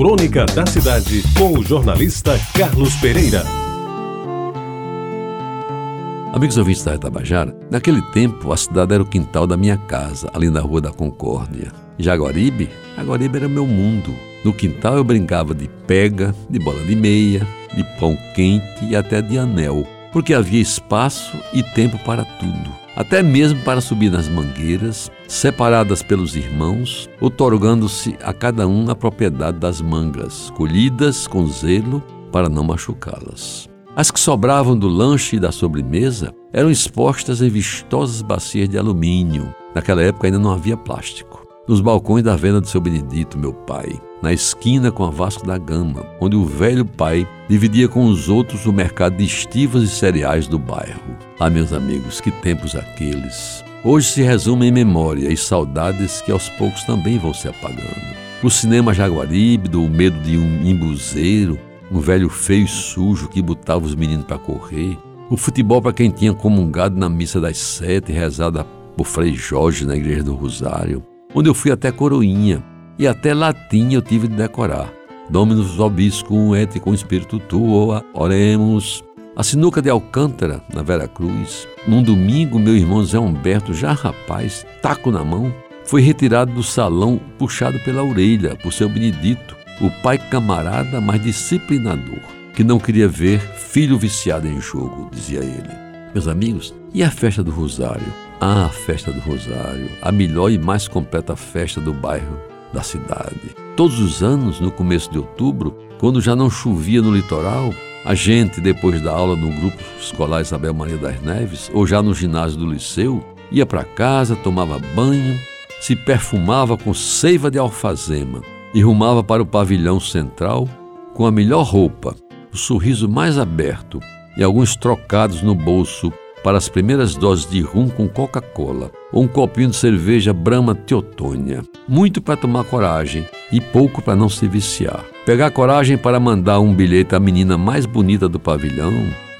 Crônica da Cidade, com o jornalista Carlos Pereira. Amigos ouvintes da Itabajara, naquele tempo a cidade era o quintal da minha casa, ali na Rua da Concórdia. Jaguaribe? Jaguaribe era meu mundo. No quintal eu brincava de pega, de bola de meia, de pão quente e até de anel, porque havia espaço e tempo para tudo até mesmo para subir nas mangueiras, separadas pelos irmãos, otorgando-se a cada um a propriedade das mangas, colhidas com zelo para não machucá-las. As que sobravam do lanche e da sobremesa eram expostas em vistosas bacias de alumínio. Naquela época ainda não havia plástico. Nos balcões da venda do seu Benedito, meu pai, na esquina com a Vasco da Gama, onde o velho pai dividia com os outros o mercado de estivas e cereais do bairro. Ah, meus amigos, que tempos aqueles! Hoje se resume em memória e saudades que aos poucos também vão se apagando. O cinema Jaguaribe, do medo de um imbuzeiro, um velho feio e sujo que botava os meninos para correr. O futebol para quem tinha comungado na missa das sete, rezada por Frei Jorge na igreja do Rosário, onde eu fui até Coroinha, e até latim eu tive de decorar. Dominus vobiscum et com espírito tuo, oremos. A sinuca de Alcântara, na Vera Cruz, num domingo, meu irmão Zé Humberto, já rapaz, taco na mão, foi retirado do salão, puxado pela orelha por seu Benedito, o pai camarada, mas disciplinador, que não queria ver filho viciado em jogo, dizia ele. Meus amigos, e a festa do Rosário? Ah, a festa do Rosário, a melhor e mais completa festa do bairro da cidade. Todos os anos, no começo de outubro, quando já não chovia no litoral, a gente, depois da aula no grupo escolar Isabel Maria das Neves, ou já no ginásio do liceu, ia para casa, tomava banho, se perfumava com seiva de alfazema e rumava para o pavilhão central com a melhor roupa, o sorriso mais aberto e alguns trocados no bolso para as primeiras doses de rum com Coca-Cola ou um copinho de cerveja Brahma Teotônia. Muito para tomar coragem e pouco para não se viciar. Pegar coragem para mandar um bilhete à menina mais bonita do pavilhão,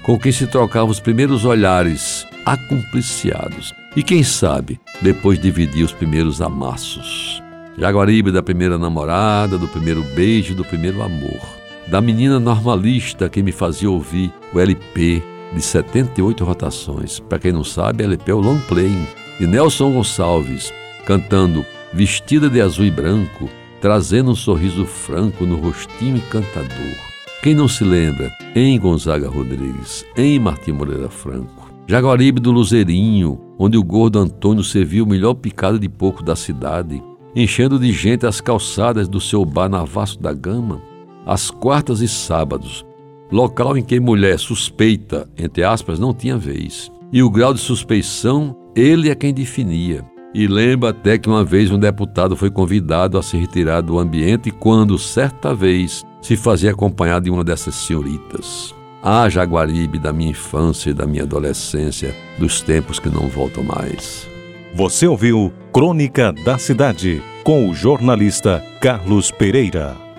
com quem se trocavam os primeiros olhares acumpliciados. E quem sabe, depois dividir os primeiros amassos. Jaguaribe da primeira namorada, do primeiro beijo, do primeiro amor. Da menina normalista que me fazia ouvir o LP de 78 rotações. Para quem não sabe, LP é o long playing de Nelson Gonçalves, cantando Vestida de azul e branco, trazendo um sorriso franco no rostinho encantador. Quem não se lembra? Em Gonzaga Rodrigues, em Martim Moreira Franco. Jaguaribe do Luzerinho, onde o gordo Antônio serviu o melhor picado de porco da cidade, enchendo de gente as calçadas do seu bar na Vasco da Gama, às quartas e sábados, local em que mulher suspeita, entre aspas, não tinha vez. E o grau de suspeição, ele é quem definia. E lembra até que uma vez um deputado foi convidado a se retirar do ambiente quando, certa vez, se fazia acompanhado de uma dessas senhoritas. Ah, Jaguaribe da minha infância e da minha adolescência, dos tempos que não voltam mais. Você ouviu Crônica da Cidade, com o jornalista Carlos Pereira.